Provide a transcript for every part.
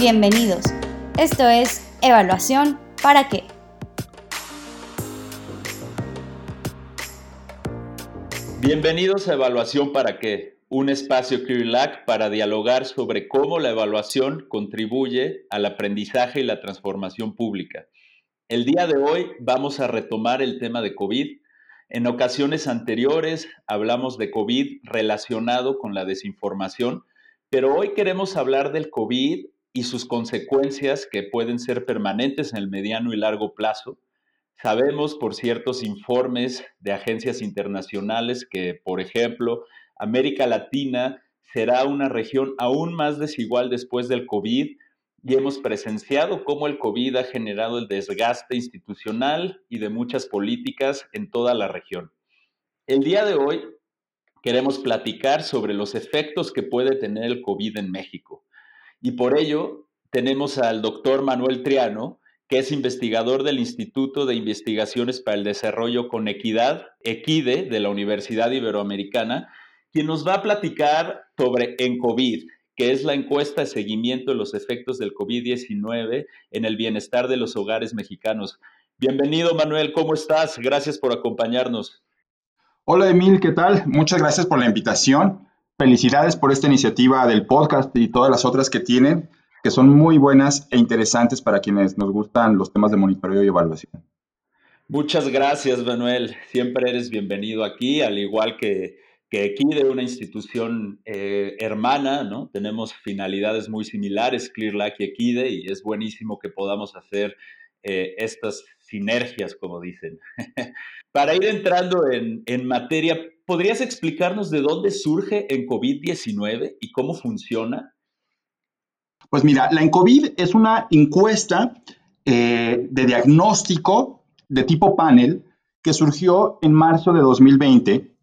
Bienvenidos. Esto es Evaluación para qué. Bienvenidos a Evaluación para qué, un espacio ClearLac para dialogar sobre cómo la evaluación contribuye al aprendizaje y la transformación pública. El día de hoy vamos a retomar el tema de COVID. En ocasiones anteriores hablamos de COVID relacionado con la desinformación, pero hoy queremos hablar del COVID y sus consecuencias que pueden ser permanentes en el mediano y largo plazo. Sabemos por ciertos informes de agencias internacionales que, por ejemplo, América Latina será una región aún más desigual después del COVID y hemos presenciado cómo el COVID ha generado el desgaste institucional y de muchas políticas en toda la región. El día de hoy queremos platicar sobre los efectos que puede tener el COVID en México. Y por ello tenemos al doctor Manuel Triano, que es investigador del Instituto de Investigaciones para el Desarrollo con Equidad, EQUIDE, de la Universidad Iberoamericana, quien nos va a platicar sobre ENCOVID, que es la encuesta de seguimiento de los efectos del COVID-19 en el bienestar de los hogares mexicanos. Bienvenido, Manuel, ¿cómo estás? Gracias por acompañarnos. Hola, Emil, ¿qué tal? Muchas gracias por la invitación. Felicidades por esta iniciativa del podcast y todas las otras que tienen, que son muy buenas e interesantes para quienes nos gustan los temas de monitoreo y evaluación. Muchas gracias, Manuel. Siempre eres bienvenido aquí, al igual que, que aquí de una institución eh, hermana, ¿no? Tenemos finalidades muy similares, ClearLac y Equide, y es buenísimo que podamos hacer eh, estas sinergias, como dicen. Para ir entrando en, en materia, ¿podrías explicarnos de dónde surge en COVID-19 y cómo funciona? Pues mira, la ENCOVID es una encuesta eh, de diagnóstico de tipo panel que surgió en marzo de 2020,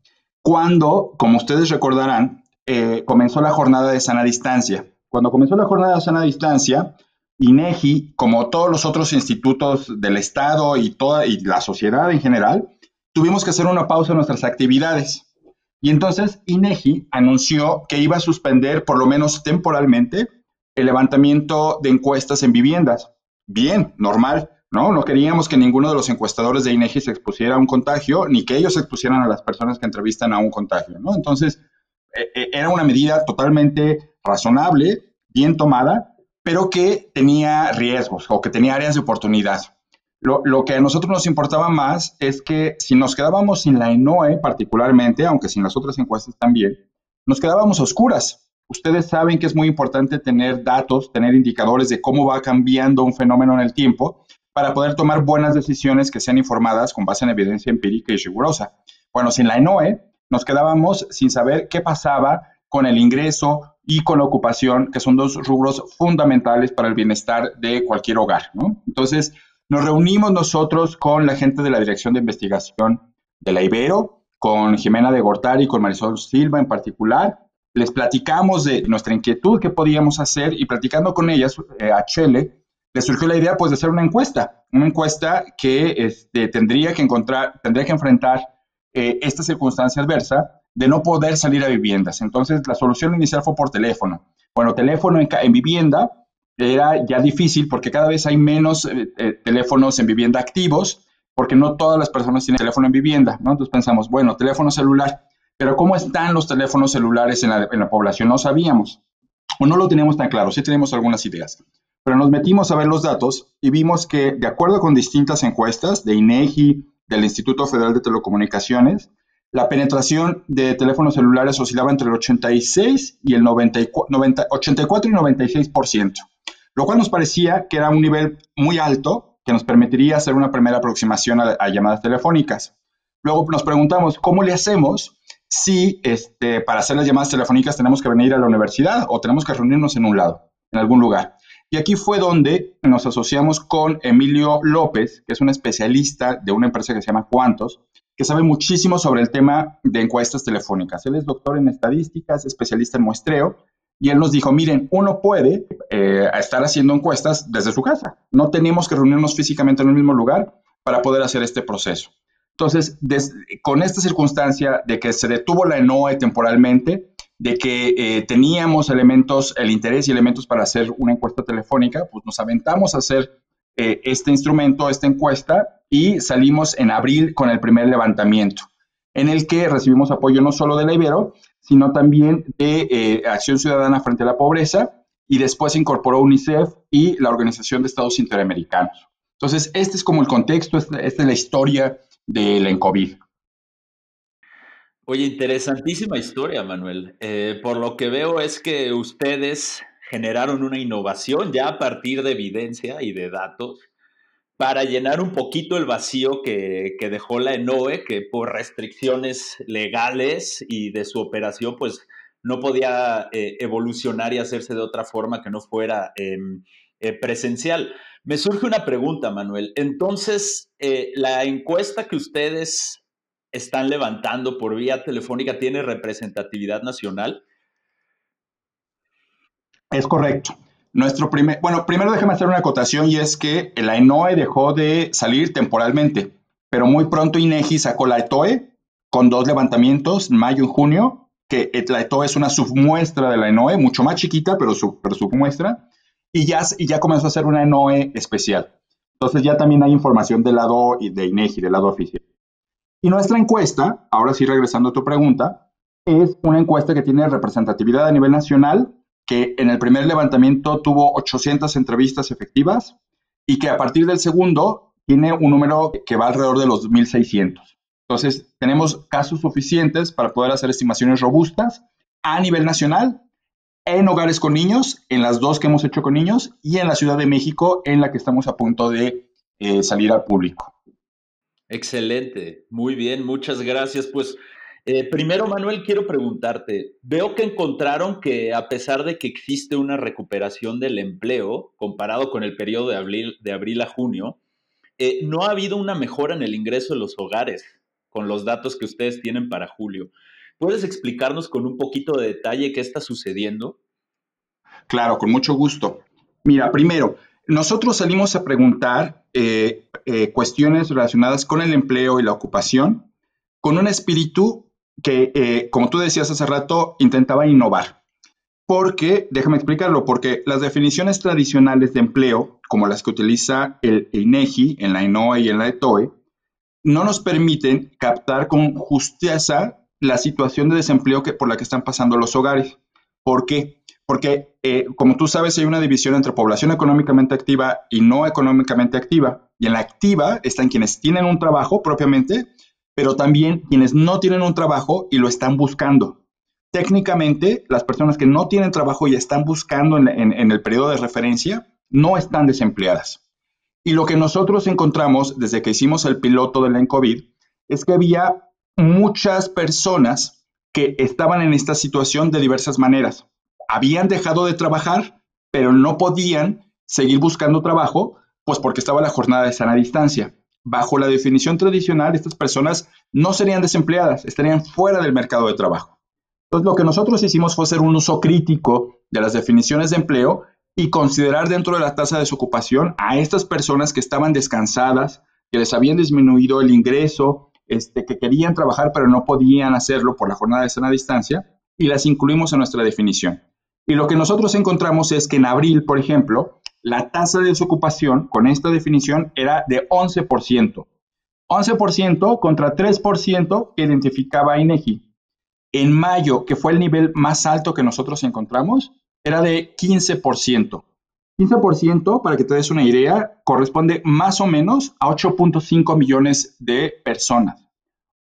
cuando, como ustedes recordarán, eh, comenzó la jornada de sana distancia. Cuando comenzó la jornada de sana distancia, INEGI, como todos los otros institutos del Estado y toda y la sociedad en general, tuvimos que hacer una pausa en nuestras actividades. Y entonces INEGI anunció que iba a suspender, por lo menos temporalmente, el levantamiento de encuestas en viviendas. Bien, normal, ¿no? No queríamos que ninguno de los encuestadores de INEGI se expusiera a un contagio, ni que ellos expusieran a las personas que entrevistan a un contagio, ¿no? Entonces, e, e, era una medida totalmente razonable, bien tomada, pero que tenía riesgos o que tenía áreas de oportunidad. Lo, que a nosotros nos importaba más es que si nos quedábamos sin la ENOE particularmente, aunque sin las otras encuestas también, nos quedábamos oscuras. Ustedes saben que es muy importante tener datos, tener indicadores de cómo va cambiando un fenómeno en el tiempo para poder tomar buenas decisiones que sean informadas con base en evidencia empírica y rigurosa. Bueno, sin la ENOE nos quedábamos sin saber qué pasaba con el ingreso y con la ocupación, que son dos rubros fundamentales para el bienestar de cualquier hogar. ¿no? Entonces, nos reunimos nosotros con la gente de la Dirección de Investigación de la Ibero, con Jimena de Gortari y con Marisol Silva en particular. Les platicamos de nuestra inquietud, qué podíamos hacer y platicando con ellas, eh, a Chele, les surgió la idea pues de hacer una encuesta, una encuesta que este, tendría que encontrar, tendría que enfrentar eh, esta circunstancia adversa de no poder salir a viviendas. Entonces la solución inicial fue por teléfono. Bueno, teléfono en, en vivienda era ya difícil porque cada vez hay menos eh, eh, teléfonos en vivienda activos, porque no todas las personas tienen teléfono en vivienda, ¿no? Entonces pensamos, bueno, teléfono celular, pero ¿cómo están los teléfonos celulares en la, en la población? No sabíamos, o no lo teníamos tan claro, sí tenemos algunas ideas. Pero nos metimos a ver los datos y vimos que, de acuerdo con distintas encuestas de INEGI, del Instituto Federal de Telecomunicaciones, la penetración de teléfonos celulares oscilaba entre el 86 y el 94, 90, 84 y 96% lo cual nos parecía que era un nivel muy alto que nos permitiría hacer una primera aproximación a, llamadas telefónicas. Luego nos preguntamos, ¿cómo le hacemos si este, para hacer las llamadas telefónicas tenemos que venir a la universidad o tenemos que reunirnos en un lado, en algún lugar? Y aquí fue donde nos asociamos con Emilio López, que es un especialista de una empresa que se llama Cuantos, que sabe muchísimo sobre el tema de encuestas telefónicas. Él es doctor en estadísticas, especialista en muestreo, y él nos dijo, miren, uno puede eh, estar haciendo encuestas desde su casa. No tenemos que reunirnos físicamente en el mismo lugar para poder hacer este proceso. Entonces, con esta circunstancia de que se detuvo la ENOE temporalmente, de que eh, teníamos elementos, el interés y elementos para hacer una encuesta telefónica, pues nos aventamos a hacer eh, este instrumento, esta encuesta, y salimos en abril con el primer levantamiento, en el que recibimos apoyo no solo de la Ibero, sino también de eh, Acción Ciudadana frente a la Pobreza, y después incorporó UNICEF y la Organización de Estados Interamericanos. Entonces, este es como el contexto, esta, es la historia del ENCOVID. Oye, interesantísima historia, Manuel. Eh, por lo que veo es que ustedes generaron una innovación ya a partir de evidencia y de datos para llenar un poquito el vacío que, dejó la ENOE, que por restricciones legales y de su operación, pues no podía eh, evolucionar y hacerse de otra forma que no fuera em, eh, presencial. Me surge una pregunta, Manuel. Entonces, la encuesta que ustedes están levantando por vía telefónica tiene representatividad nacional? Es correcto. Nuestro primer, bueno, primero déjame hacer una acotación y es que la ENOE dejó de salir temporalmente, pero muy pronto INEGI sacó la ETOE con dos levantamientos, mayo y junio, que la ETOE es una submuestra de la ENOE, mucho más chiquita, pero, pero submuestra, y ya, y ya comenzó a ser una ENOE especial. Entonces ya también hay información del lado de INEGI, del lado oficial. Y nuestra encuesta, ahora sí regresando a tu pregunta, es una encuesta que tiene representatividad a nivel nacional, que en el primer levantamiento tuvo 800 entrevistas efectivas y que a partir del segundo tiene un número que va alrededor de los 1.600. Entonces, tenemos casos suficientes para poder hacer estimaciones robustas a nivel nacional, en hogares con niños, en las dos que hemos hecho con niños, y en la Ciudad de México, en la que estamos a punto de eh, salir al público. Excelente, muy bien, muchas gracias. Pues eh, primero, Manuel, quiero preguntarte, veo que encontraron que a pesar de que existe una recuperación del empleo comparado con el periodo de abril, de abril a junio, eh, no ha habido una mejora en el ingreso de los hogares con los datos que ustedes tienen para julio. ¿Puedes explicarnos con un poquito de detalle qué está sucediendo? Claro, con mucho gusto. Mira, primero, nosotros salimos a preguntar eh, eh, cuestiones relacionadas con el empleo y la ocupación con un espíritu que, eh, como tú decías hace rato, intentaba innovar. Porque, déjame explicarlo, porque las definiciones tradicionales de empleo, como las que utiliza el INEGI en la INOE y en la ETOE, no nos permiten captar con justeza la situación de desempleo que, por la que están pasando los hogares. ¿Por qué? Porque, eh, como tú sabes, hay una división entre población económicamente activa y no económicamente activa. Y en la activa están quienes tienen un trabajo propiamente, pero también quienes no tienen un trabajo y lo están buscando. Técnicamente, las personas que no tienen trabajo y están buscando en, en el periodo de referencia no están desempleadas. Y lo que nosotros encontramos desde que hicimos el piloto del ENCOVID es que había muchas personas que estaban en esta situación de diversas maneras habían dejado de trabajar, pero no podían seguir buscando trabajo, pues porque estaba la jornada de sana distancia. Bajo la definición tradicional, estas personas no serían desempleadas, estarían fuera del mercado de trabajo. Entonces, lo que nosotros hicimos fue hacer un uso crítico de las definiciones de empleo y considerar dentro de la tasa de desocupación a estas personas que estaban descansadas, que les habían disminuido el ingreso, este, que querían trabajar pero no podían hacerlo por la jornada de sana distancia, y las incluimos en nuestra definición. Y lo que nosotros encontramos es que en abril, por ejemplo, la tasa de desocupación con esta definición era de 11%. 11% contra 3% que identificaba INEGI. En mayo, que fue el nivel más alto que nosotros encontramos, era de 15%. 15%, para que te des una idea, corresponde más o menos a 8.5 millones de personas.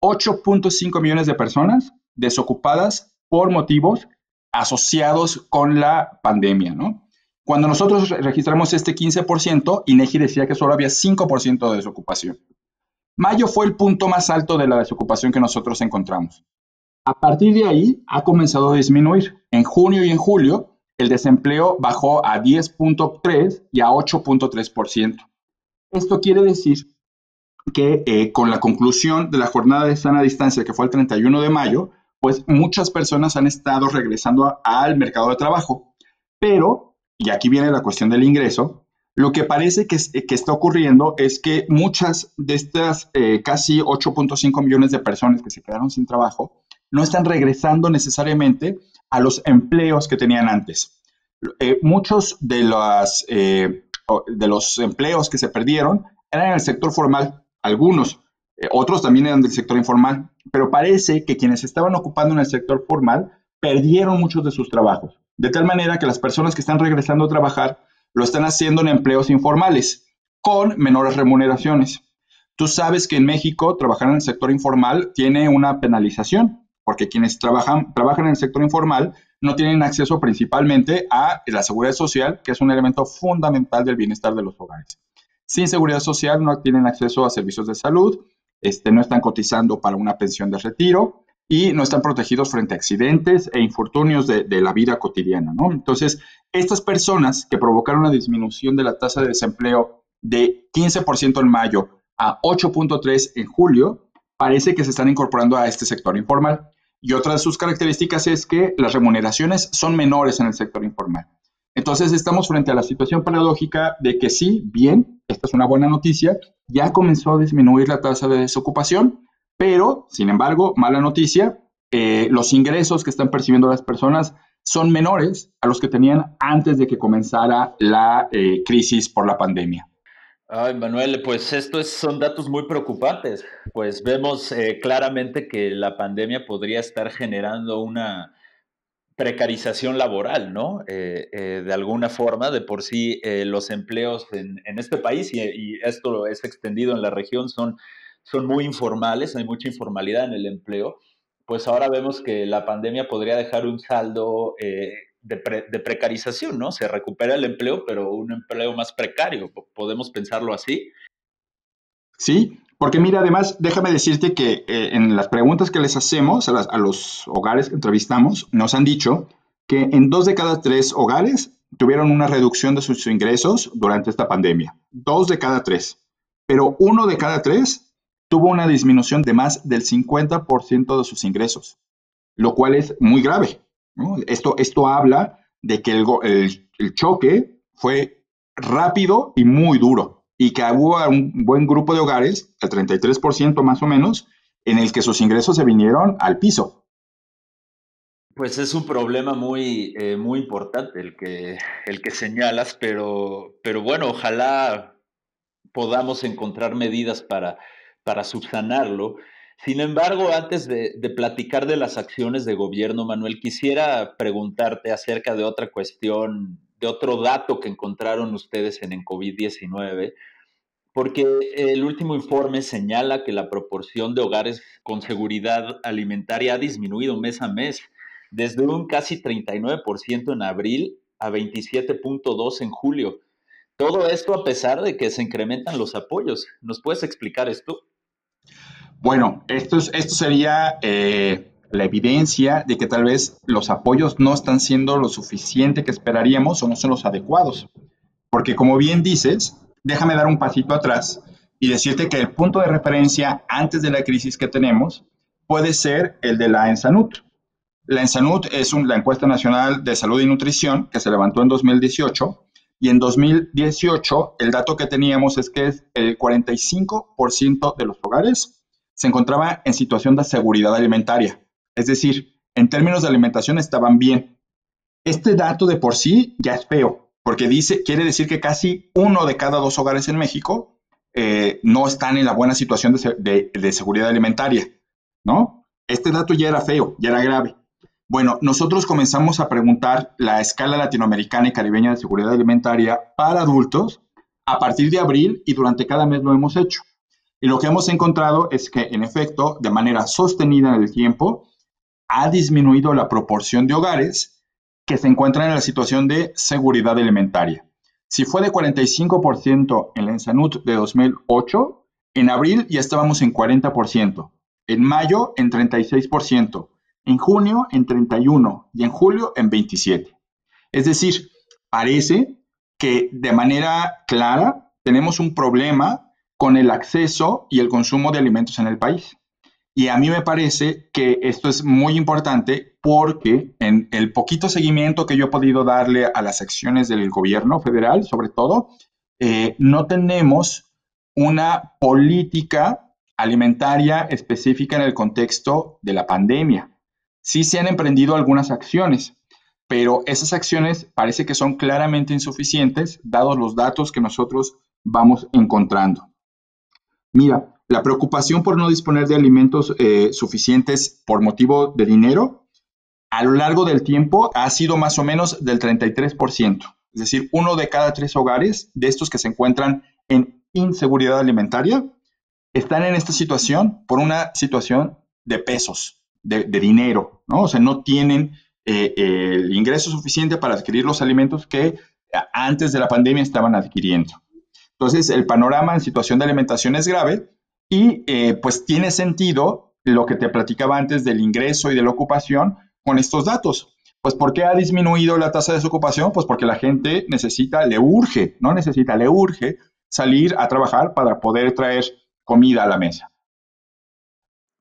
8.5 millones de personas desocupadas por motivos asociados con la pandemia, ¿no? Cuando nosotros registramos este 15%, INEGI decía que solo había 5% de desocupación. Mayo fue el punto más alto de la desocupación que nosotros encontramos. A partir de ahí ha comenzado a disminuir. En junio y en julio, el desempleo bajó a 10.3 y a 8.3%. Esto quiere decir que eh, con la conclusión de la jornada de sana distancia, que fue el 31 de mayo, pues muchas personas han estado regresando al mercado de trabajo. Pero, y aquí viene la cuestión del ingreso, lo que parece que, está ocurriendo es que muchas de estas eh, casi 8.5 millones de personas que se quedaron sin trabajo no están regresando necesariamente a los empleos que tenían antes. Eh, muchos de, eh, de los empleos que se perdieron eran en el sector formal, algunos, eh, otros también eran del sector informal, pero parece que quienes estaban ocupando en el sector formal perdieron muchos de sus trabajos, de tal manera que las personas que están regresando a trabajar lo están haciendo en empleos informales, con menores remuneraciones. Tú sabes que en México trabajar en el sector informal tiene una penalización, porque quienes trabajan, trabajan en el sector informal no tienen acceso principalmente a la seguridad social, que es un elemento fundamental del bienestar de los hogares. Sin seguridad social no tienen acceso a servicios de salud, este, no están cotizando para una pensión de retiro y no están protegidos frente a accidentes e infortunios de, la vida cotidiana. Entonces, estas personas que provocaron una disminución de la tasa de desempleo de 15% en mayo a 8.3 en julio, parece que se están incorporando a este sector informal. Y otra de sus características es que las remuneraciones son menores en el sector informal. Entonces estamos frente a la situación paradójica de que sí, bien, esta es una buena noticia, ya comenzó a disminuir la tasa de desocupación, pero, sin embargo, mala noticia, eh, los ingresos que están percibiendo las personas son menores a los que tenían antes de que comenzara la eh, crisis por la pandemia. Ay, Manuel, pues estos son datos muy preocupantes. Pues vemos eh, claramente que la pandemia podría estar generando una precarización laboral, ¿no? Eh, eh, de alguna forma, de por sí los empleos en, este país, y, esto es extendido en la región, son, son muy informales, hay mucha informalidad en el empleo. Pues ahora vemos que la pandemia podría dejar un saldo de, precarización, ¿no? Se recupera el empleo, pero un empleo más precario. ¿Podemos pensarlo así? Sí, porque mira, además, déjame decirte que eh, en las preguntas que les hacemos a, los hogares que entrevistamos, nos han dicho que en dos de cada tres hogares tuvieron una reducción de sus ingresos durante esta pandemia. Dos de cada tres. Pero uno de cada tres tuvo una disminución de más del 50% de sus ingresos, lo cual es muy grave. Esto, esto habla de que el, choque fue rápido y muy duro y que hubo un buen grupo de hogares, el 33% más o menos, en el que sus ingresos se vinieron al piso. Pues es un problema muy, eh, muy importante el que, el que señalas, pero, pero bueno, ojalá podamos encontrar medidas para, para subsanarlo. Sin embargo, antes de, platicar de las acciones de gobierno, Manuel, quisiera preguntarte acerca de otra cuestión, de otro dato que encontraron ustedes en, en COVID-19, porque el último informe señala que la proporción de hogares con seguridad alimentaria ha disminuido mes a mes, desde un casi 39% en abril a 27.2 en julio. Todo esto a pesar de que se incrementan los apoyos. ¿Nos puedes explicar esto? Bueno, esto, esto sería eh, la evidencia de que tal vez los apoyos no están siendo lo suficiente que esperaríamos o no son los adecuados. Porque como bien dices, déjame dar un pasito atrás y decirte que el punto de referencia antes de la crisis que tenemos puede ser el de la ENSANUT. La ENSANUT es la encuesta nacional de salud y nutrición que se levantó en 2018 y en 2018 el dato que teníamos es que el 45% de los hogares se encontraba en situación de seguridad alimentaria. Es decir, en términos de alimentación estaban bien. Este dato de por sí ya es feo, porque dice, quiere decir que casi uno de cada dos hogares en México eh, no están en la buena situación de, de seguridad alimentaria, ¿no? Este dato ya era feo, ya era grave. Bueno, nosotros comenzamos a preguntar la escala latinoamericana y caribeña de seguridad alimentaria para adultos a partir de abril y durante cada mes lo hemos hecho. Y lo que hemos encontrado es que, en efecto, de manera sostenida en el tiempo, ha disminuido la proporción de hogares que se encuentran en la situación de seguridad alimentaria. Si fue de 45% en la Ensanut de 2008, en abril ya estábamos en 40%, en mayo en 36%, en junio en 31% y en julio en 27%. Es decir, parece que de manera clara tenemos un problema con el acceso y el consumo de alimentos en el país. Y a mí me parece que esto es muy importante porque en el poquito seguimiento que yo he podido darle a las acciones del gobierno federal, sobre todo, eh, no tenemos una política alimentaria específica en el contexto de la pandemia. sí se han emprendido algunas acciones, pero esas acciones parece que son claramente insuficientes dados los datos que nosotros vamos encontrando. Mira, la preocupación por no disponer de alimentos eh, suficientes por motivo de dinero, a lo largo del tiempo ha sido más o menos del 33%. Es decir, uno de cada tres hogares de estos que se encuentran en inseguridad alimentaria están en esta situación por una situación de pesos, de, dinero, ¿no? O sea, no tienen eh, el ingreso suficiente para adquirir los alimentos que antes de la pandemia estaban adquiriendo. Entonces, el panorama en situación de alimentación es grave y eh, pues tiene sentido lo que te platicaba antes del ingreso y de la ocupación con estos datos. Pues ¿por qué ha disminuido la tasa de desocupación? Pues porque la gente necesita, le urge, no necesita, le urge salir a trabajar para poder traer comida a la mesa.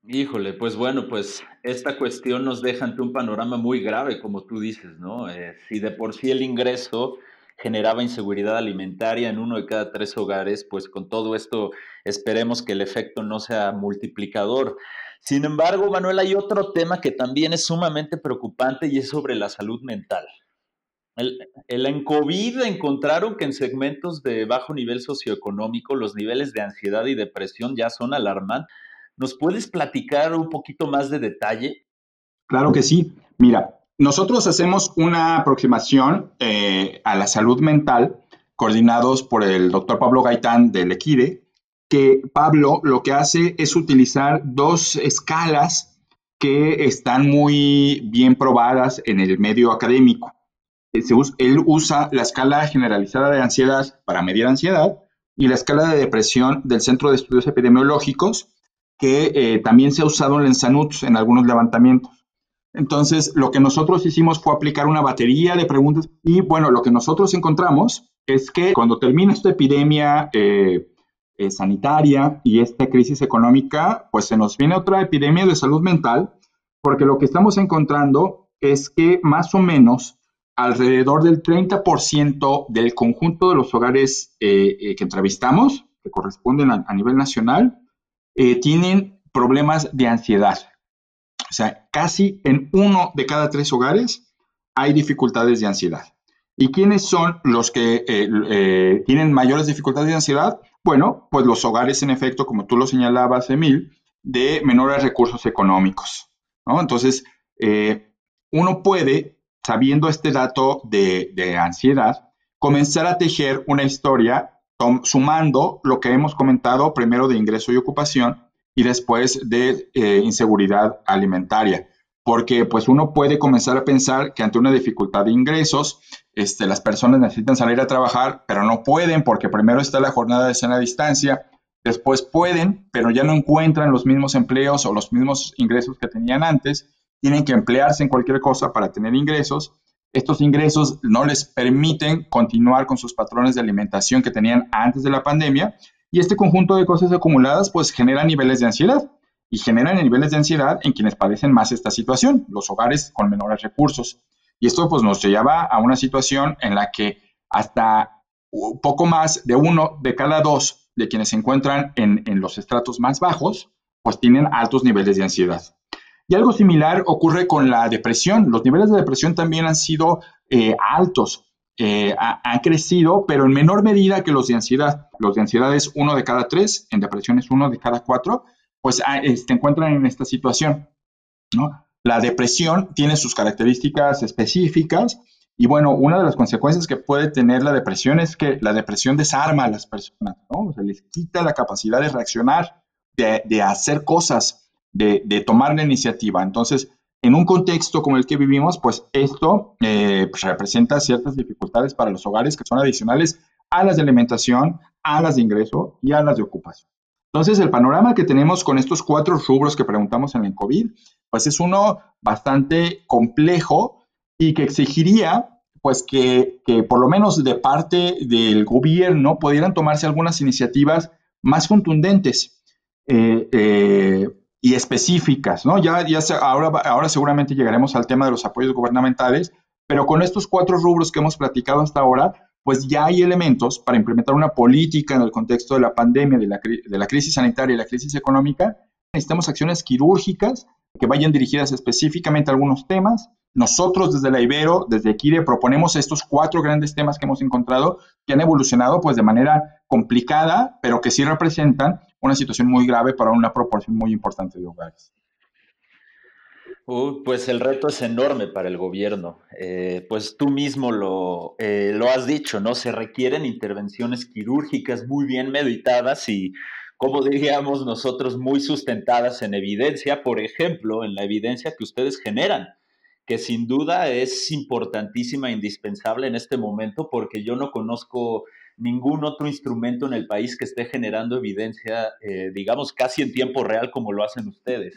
Híjole, pues bueno, pues esta cuestión nos deja ante un panorama muy grave, como tú dices, ¿no? Eh, si de por sí el ingreso generaba inseguridad alimentaria en uno de cada tres hogares, pues con todo esto esperemos que el efecto no sea multiplicador. Sin embargo, Manuel, hay otro tema que también es sumamente preocupante y es sobre la salud mental. El, en COVID encontraron que en segmentos de bajo nivel socioeconómico los niveles de ansiedad y depresión ya son alarmantes. ¿Nos puedes platicar un poquito más de detalle? Claro que sí. Mira, nosotros hacemos una aproximación eh, a la salud mental coordinados por el doctor Pablo Gaitán del Equide, que Pablo lo que hace es utilizar dos escalas que están muy bien probadas en el medio académico. Él usa la escala generalizada de ansiedad para medir ansiedad y la escala de depresión del Centro de Estudios Epidemiológicos, que eh, también se ha usado en el en algunos levantamientos. Entonces, lo que nosotros hicimos fue aplicar una batería de preguntas y bueno, lo que nosotros encontramos es que cuando termina esta epidemia eh, eh, sanitaria y esta crisis económica, pues se nos viene otra epidemia de salud mental, porque lo que estamos encontrando es que más o menos alrededor del 30% del conjunto de los hogares eh, que entrevistamos, que corresponden a nivel nacional, tienen problemas de ansiedad. O sea, casi en uno de cada tres hogares hay dificultades de ansiedad. ¿Y quiénes son los que eh, eh, tienen mayores dificultades de ansiedad? Bueno, pues los hogares, en efecto, como tú lo señalabas, Emil, de menores recursos económicos. Entonces, eh, uno puede, sabiendo este dato de, de, ansiedad, comenzar a tejer una historia sumando lo que hemos comentado primero de ingreso y ocupación y después de eh, inseguridad alimentaria, porque pues uno puede comenzar a pensar que ante una dificultad de ingresos, este, las personas necesitan salir a trabajar, pero no pueden porque primero está la jornada de cena a distancia, después pueden, pero ya no encuentran los mismos empleos o los mismos ingresos que tenían antes, tienen que emplearse en cualquier cosa para tener ingresos. Estos ingresos no les permiten continuar con sus patrones de alimentación que tenían antes de la pandemia y este conjunto de cosas acumuladas pues genera niveles de ansiedad y generan niveles de ansiedad en quienes padecen más esta situación, los hogares con menores recursos. Y esto pues nos lleva a una situación en la que hasta poco más de uno de cada dos de quienes se encuentran en, los estratos más bajos, pues tienen altos niveles de ansiedad. Y algo similar ocurre con la depresión. Los niveles de depresión también han sido eh, altos eh, han crecido, pero en menor medida que los de ansiedad. Los de ansiedad es uno de cada tres, en depresión es uno de cada cuatro, pues ah, se este, encuentran en esta situación. ¿no? La depresión tiene sus características específicas y bueno, una de las consecuencias que puede tener la depresión es que la depresión desarma a las personas, ¿no? Se les quita la capacidad de reaccionar, de, hacer cosas, de, de tomar la iniciativa. Entonces, en un contexto como el que vivimos, pues esto eh, pues, representa ciertas dificultades para los hogares que son adicionales a las de alimentación, a las de ingreso y a las de ocupación. Entonces, el panorama que tenemos con estos cuatro rubros que preguntamos en el COVID, pues es uno bastante complejo y que exigiría pues que, por lo menos de parte del gobierno pudieran tomarse algunas iniciativas más contundentes. Eh, eh, y específicas, ¿no? Ya, ya ahora, ahora seguramente llegaremos al tema de los apoyos gubernamentales, pero con estos cuatro rubros que hemos platicado hasta ahora, pues ya hay elementos para implementar una política en el contexto de la pandemia, de la, de la crisis sanitaria y la crisis económica. Necesitamos acciones quirúrgicas que vayan dirigidas específicamente a algunos temas. Nosotros desde la Ibero, desde Equire, proponemos estos cuatro grandes temas que hemos encontrado que han evolucionado pues de manera complicada, pero que sí representan una situación muy grave para una proporción muy importante de hogares. pues el reto es enorme para el gobierno. Eh, pues tú mismo lo, eh, lo has dicho, ¿no? Se requieren intervenciones quirúrgicas muy bien meditadas y como diríamos nosotros, muy sustentadas en evidencia, por ejemplo, en la evidencia que ustedes generan, que sin duda es importantísima e indispensable en este momento porque yo no conozco ningún otro instrumento en el país que esté generando evidencia, eh, digamos, casi en tiempo real como lo hacen ustedes.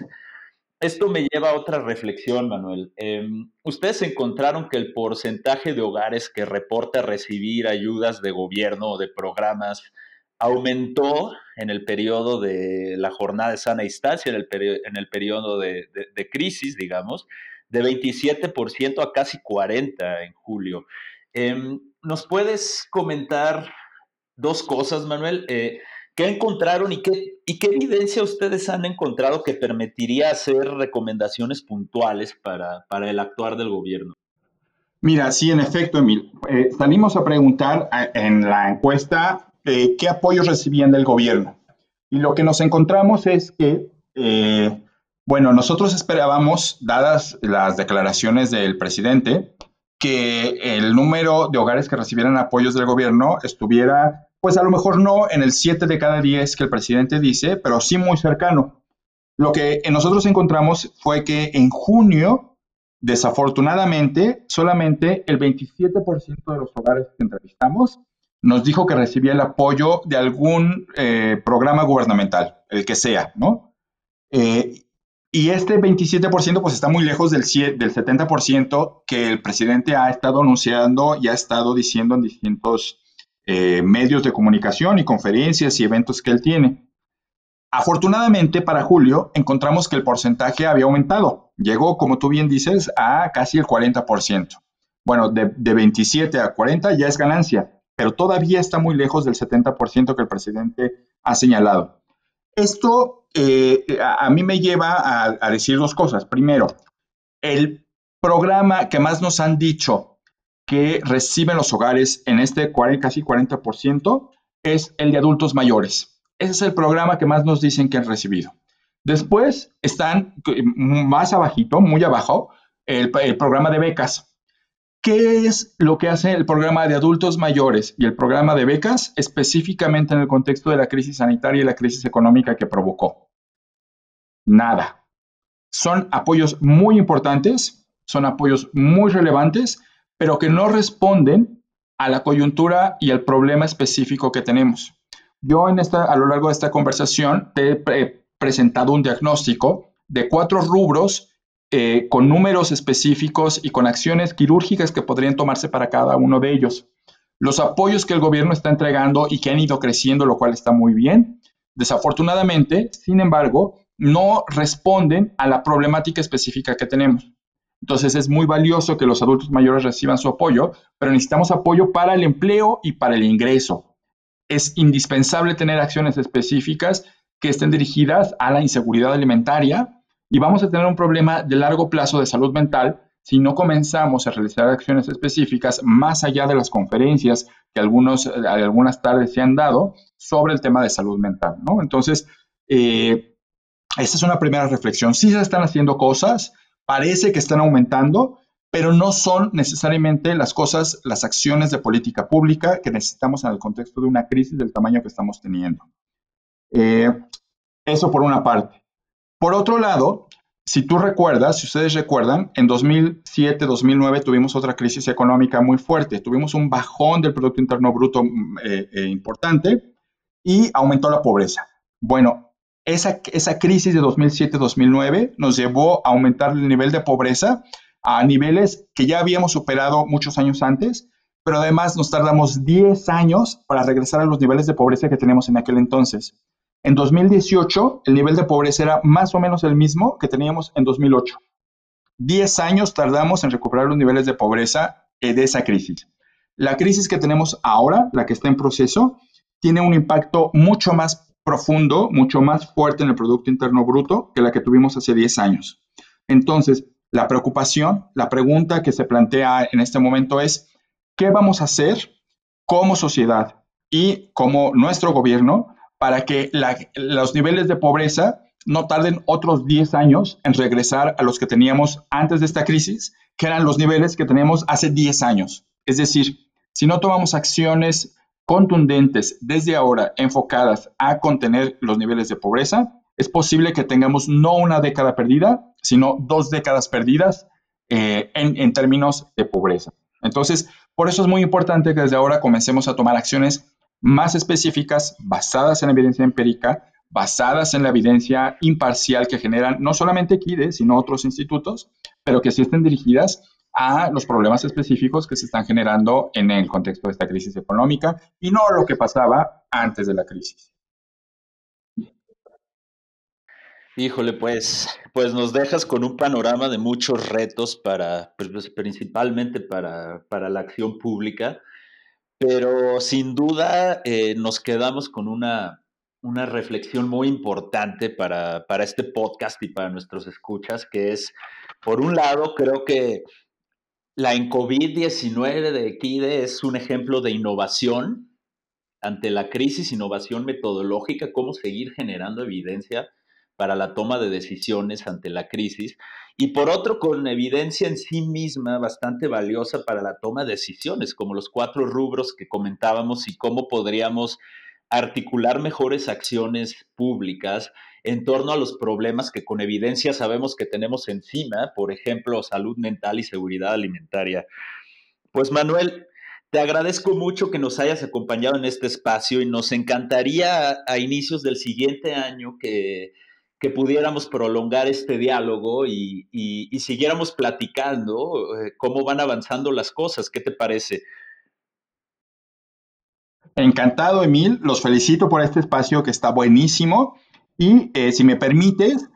Esto me lleva a otra reflexión, Manuel. Em, ustedes encontraron que el porcentaje de hogares que reporta recibir ayudas de gobierno o de programas aumentó en el periodo de la jornada de sana instancia, en el, el periodo de, crisis, digamos, de 27% a casi 40% en julio. Em, ¿Nos puedes comentar dos cosas, Manuel? Eh, ¿Qué encontraron y qué, evidencia ustedes han encontrado que permitiría hacer recomendaciones puntuales para, el actuar del gobierno? Mira, sí, en efecto, Emil. Eh, salimos a preguntar en la encuesta eh, qué apoyos recibían del gobierno. Y lo que nos encontramos es que, eh, bueno, nosotros esperábamos, dadas las declaraciones del presidente, que el número de hogares que recibieran apoyos del gobierno estuviera, pues a lo mejor no en el 7 de cada 10 que el presidente dice, pero sí muy cercano. Lo que nosotros encontramos fue que en junio, desafortunadamente, solamente el 27% de los hogares que entrevistamos nos dijo que recibía el apoyo de algún eh, programa gubernamental, el que sea, ¿no? Eh, y este 27% pues está muy lejos del, del 70% que el presidente ha estado anunciando y ha estado diciendo en distintos eh, medios de comunicación y conferencias y eventos que él tiene. Afortunadamente para julio encontramos que el porcentaje había aumentado. Llegó, como tú bien dices, a casi el 40%. Bueno, de, de 27 a 40 ya es ganancia pero todavía está muy lejos del 70% que el presidente ha señalado. Esto eh, a, mí me lleva a, decir dos cosas. Primero, el programa que más nos han dicho que reciben los hogares en este casi 40% es el de adultos mayores. Ese es el programa que más nos dicen que han recibido. Después están más abajito, muy abajo, el programa de becas. ¿Qué es lo que hace el programa de adultos mayores y el programa de becas específicamente en el contexto de la crisis sanitaria y la crisis económica que provocó? Nada. Son apoyos muy importantes, son apoyos muy relevantes, pero que no responden a la coyuntura y al problema específico que tenemos. Yo en esta, a lo largo de esta conversación te he presentado un diagnóstico de cuatro rubros eh, con números específicos y con acciones quirúrgicas que podrían tomarse para cada uno de ellos. Los apoyos que el gobierno está entregando y que han ido creciendo, lo cual está muy bien. Desafortunadamente, sin embargo, no responden a la problemática específica que tenemos. Entonces es muy valioso que los adultos mayores reciban su apoyo, pero necesitamos apoyo para el empleo y para el ingreso. Es indispensable tener acciones específicas que estén dirigidas a la inseguridad alimentaria, y vamos a tener un problema de largo plazo de salud mental si no comenzamos a realizar acciones específicas más allá de las conferencias que algunos, algunas tardes se han dado sobre el tema de salud mental. Entonces, eh, esta es una primera reflexión. Sí se están haciendo cosas, parece que están aumentando, pero no son necesariamente las cosas, las acciones de política pública que necesitamos en el contexto de una crisis del tamaño que estamos teniendo. Eh, eso por una parte. Por otro lado, si tú recuerdas, si ustedes recuerdan, en 2007-2009 tuvimos otra crisis económica muy fuerte, tuvimos un bajón del Producto Interno Bruto mm, eh, eh, importante y aumentó la pobreza. Bueno, esa, esa crisis de 2007-2009 nos llevó a aumentar el nivel de pobreza a niveles que ya habíamos superado muchos años antes, pero además nos tardamos 10 años para regresar a los niveles de pobreza que teníamos en aquel entonces. En 2018, el nivel de pobreza era más o menos el mismo que teníamos en 2008. Diez años tardamos en recuperar los niveles de pobreza eh, de esa crisis. La crisis que tenemos ahora, la que está en proceso, tiene un impacto mucho más profundo, mucho más fuerte en el Producto Interno Bruto que la que tuvimos hace 10 años. Entonces, la preocupación, la pregunta que se plantea en este momento es, ¿qué vamos a hacer como sociedad y como nuestro gobierno para que los niveles de pobreza no tarden otros 10 años en regresar a los que teníamos antes de esta crisis, que eran los niveles que teníamos hace 10 años? Es decir, si no tomamos acciones contundentes desde ahora enfocadas a contener los niveles de pobreza, es posible que tengamos no una década perdida, sino dos décadas perdidas eh, en, en términos de pobreza. Entonces, por eso es muy importante que desde ahora comencemos a tomar acciones más específicas, basadas en la evidencia empírica, basadas en la evidencia imparcial que generan no solamente KIDE, sino otros institutos, pero que sí estén dirigidas a los problemas específicos que se están generando en el contexto de esta crisis económica y no lo que pasaba antes de la crisis. Híjole, pues, pues nos dejas con un panorama de muchos retos para, pues, pues, principalmente para, para la acción pública, pero sin duda eh, nos quedamos con una, una reflexión muy importante para, para este podcast y para nuestros escuchas, que es, por un lado, creo que la en COVID-19 de Equide es un ejemplo de innovación ante la crisis, innovación metodológica, cómo seguir generando evidencia para la toma de decisiones ante la crisis. Y por otro con evidencia en sí misma bastante valiosa para la toma de decisiones, como los cuatro rubros que comentábamos y cómo podríamos articular mejores acciones públicas en torno a los problemas que con evidencia sabemos que tenemos encima, por ejemplo, salud mental y seguridad alimentaria. Pues Manuel, te agradezco mucho que nos hayas acompañado en este espacio y nos encantaría a, inicios del siguiente año que que pudiéramos prolongar este diálogo y, siguiéramos platicando eh, cómo van avanzando las cosas. ¿Qué te parece? Encantado, Emil. Los felicito por este espacio que está buenísimo. Y eh, si me permites,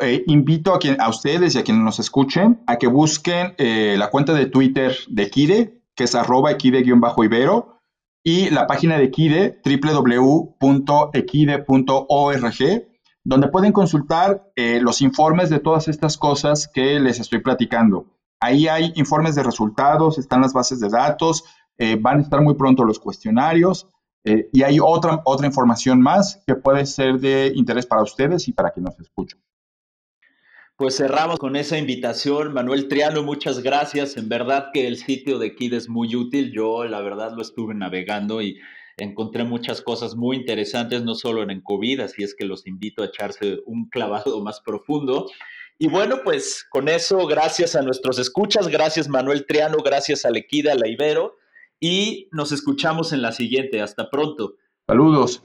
eh, invito a, quien, a ustedes y a quienes nos escuchen a que busquen la cuenta de Twitter de Kide, que es arroba equide-ibero, y la página de Kide, www.equide.org donde pueden consultar eh, los informes de todas estas cosas que les estoy platicando. Ahí hay informes de resultados, están las bases de datos, eh, van a estar muy pronto los cuestionarios eh, y hay otra, otra información más que puede ser de interés para ustedes y para quien nos escucha. Pues cerramos con esa invitación. Manuel Triano, muchas gracias. En verdad que el sitio de KID es muy útil. Yo la verdad lo estuve navegando y encontré muchas cosas muy interesantes, no solo en COVID, así es que los invito a echarse un clavado más profundo. Y bueno, pues con eso, gracias a nuestros escuchas, gracias Manuel Triano, gracias a Lequida, a la Ibero, y nos escuchamos en la siguiente. Hasta pronto. Saludos.